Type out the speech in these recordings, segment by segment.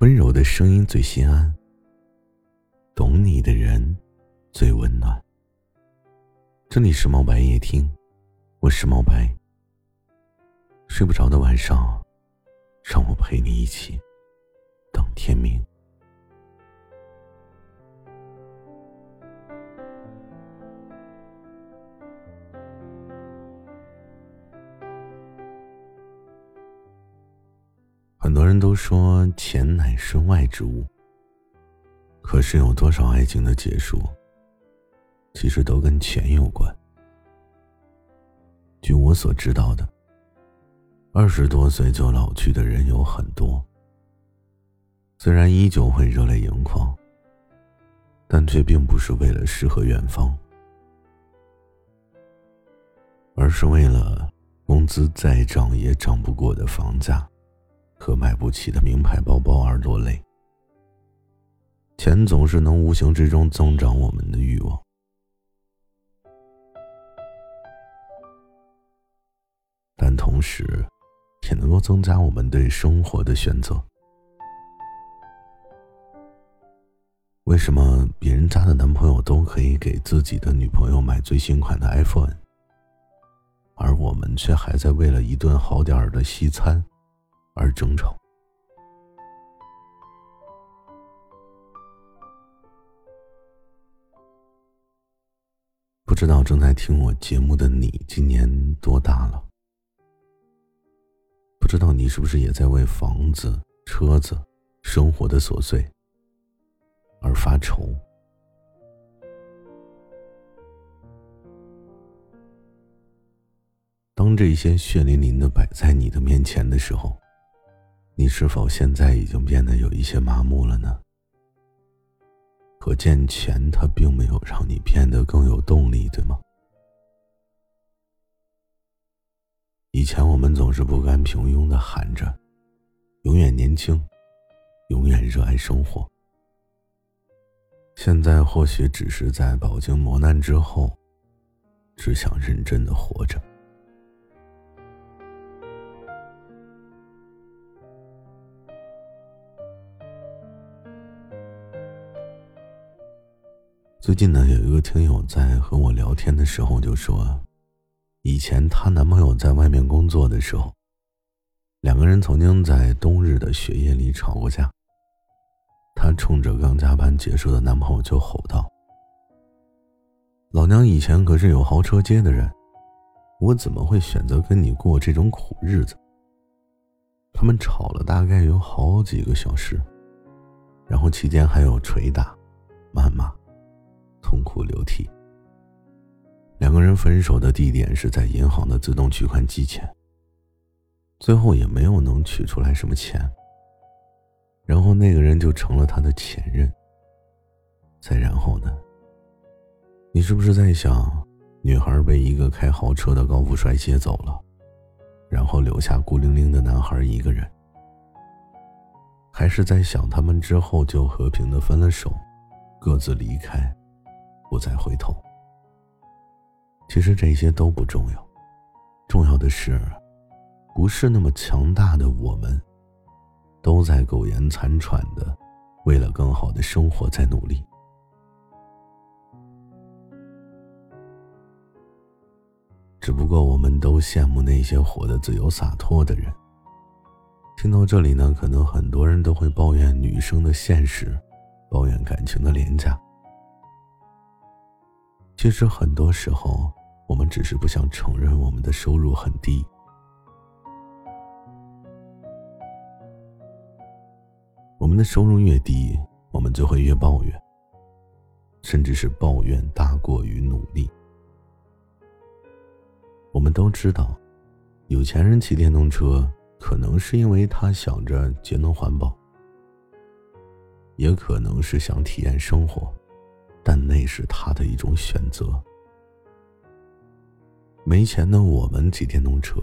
温柔的声音最心安，懂你的人最温暖。这里是猫白夜听，我是猫白。睡不着的晚上，让我陪你一起等天明。很多人都说钱乃身外之物，可是有多少爱情的结束，其实都跟钱有关。据我所知道的，二十多岁就老去的人有很多，虽然依旧会热泪盈眶，但却并不是为了诗和远方，而是为了工资再涨也涨不过的房价。和买不起的名牌包包而落泪。钱总是能无形之中增长我们的欲望，但同时，也能够增加我们对生活的选择。为什么别人家的男朋友都可以给自己的女朋友买最新款的 iPhone，而我们却还在为了一顿好点儿的西餐？而争吵。不知道正在听我节目的你今年多大了？不知道你是不是也在为房子、车子、生活的琐碎而发愁？当这些血淋淋的摆在你的面前的时候。你是否现在已经变得有一些麻木了呢？可见钱它并没有让你变得更有动力，对吗？以前我们总是不甘平庸的喊着“永远年轻，永远热爱生活”，现在或许只是在饱经磨难之后，只想认真的活着。最近呢，有一个听友在和我聊天的时候就说，以前她男朋友在外面工作的时候，两个人曾经在冬日的雪夜里吵过架。她冲着刚加班结束的男朋友就吼道：“老娘以前可是有豪车接的人，我怎么会选择跟你过这种苦日子？”他们吵了大概有好几个小时，然后期间还有捶打、谩骂。痛哭流涕。两个人分手的地点是在银行的自动取款机前。最后也没有能取出来什么钱。然后那个人就成了他的前任。再然后呢？你是不是在想，女孩被一个开豪车的高富帅接走了，然后留下孤零零的男孩一个人？还是在想他们之后就和平的分了手，各自离开？不再回头。其实这些都不重要，重要的是，不是那么强大的我们，都在苟延残喘的，为了更好的生活在努力。只不过我们都羡慕那些活得自由洒脱的人。听到这里呢，可能很多人都会抱怨女生的现实，抱怨感情的廉价。其实很多时候，我们只是不想承认我们的收入很低。我们的收入越低，我们就会越抱怨，甚至是抱怨大过于努力。我们都知道，有钱人骑电动车，可能是因为他想着节能环保，也可能是想体验生活。但那是他的一种选择。没钱的我们骑电动车，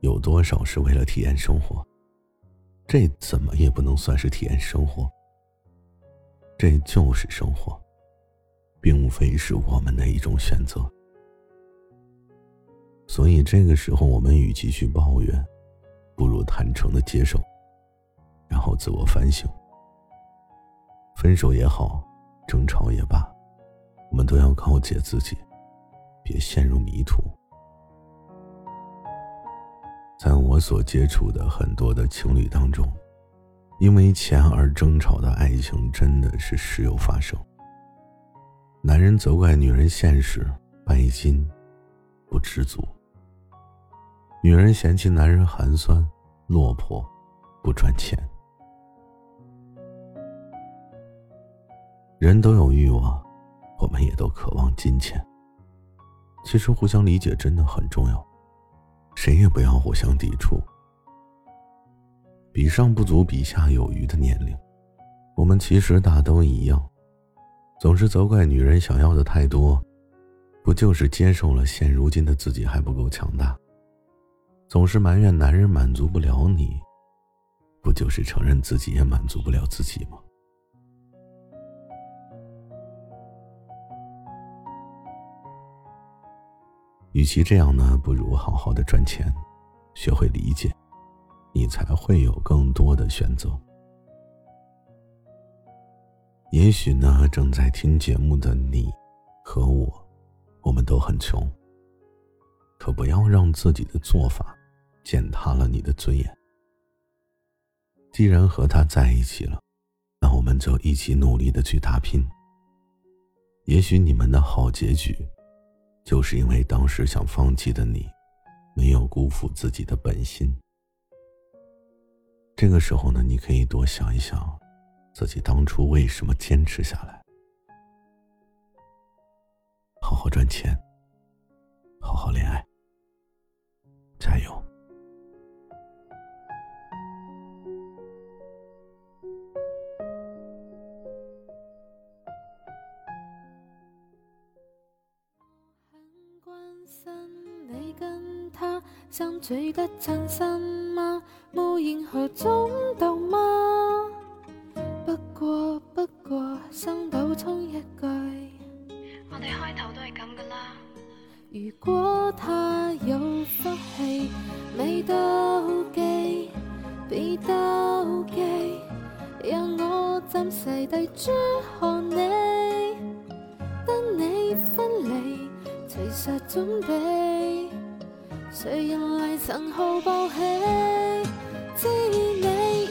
有多少是为了体验生活？这怎么也不能算是体验生活。这就是生活，并非是我们的一种选择。所以这个时候，我们与其去抱怨，不如坦诚的接受，然后自我反省。分手也好，争吵也罢，我们都要告诫自己，别陷入迷途。在我所接触的很多的情侣当中，因为钱而争吵的爱情真的是时有发生。男人责怪女人现实、拜金、不知足；女人嫌弃男人寒酸、落魄、不赚钱。人都有欲望，我们也都渴望金钱。其实，互相理解真的很重要。谁也不要互相抵触。比上不足，比下有余的年龄，我们其实大都一样，总是责怪女人想要的太多，不就是接受了现如今的自己还不够强大？总是埋怨男人满足不了你，不就是承认自己也满足不了自己吗？与其这样呢，不如好好的赚钱，学会理解，你才会有更多的选择。也许呢，正在听节目的你和我，我们都很穷，可不要让自己的做法践踏了你的尊严。既然和他在一起了，那我们就一起努力的去打拼。也许你们的好结局。就是因为当时想放弃的你，没有辜负自己的本心。这个时候呢，你可以多想一想，自己当初为什么坚持下来，好好赚钱，好好恋爱，加油。相聚得真心吗？无言何中斗吗？不过不过，想补充一句，我哋开头都系咁噶啦。如果他有福气，未妒忌，别妒忌，让我暂时递珠贺谁人来曾好报喜？知你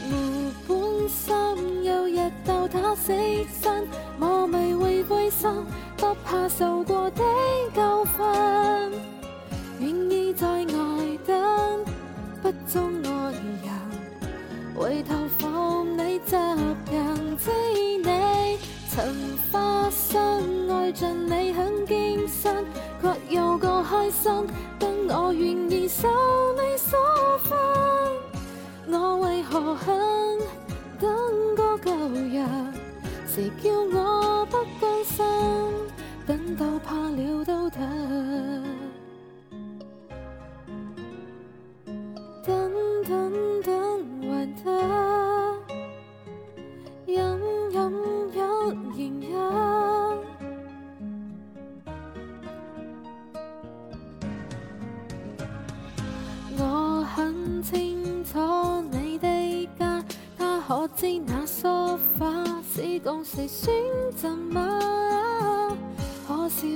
无本心，有日斗他死心，我未会灰心，不怕受过的受你所分，我为何肯等个旧日？谁叫我不甘心？等到怕了都等，谁选择吗可笑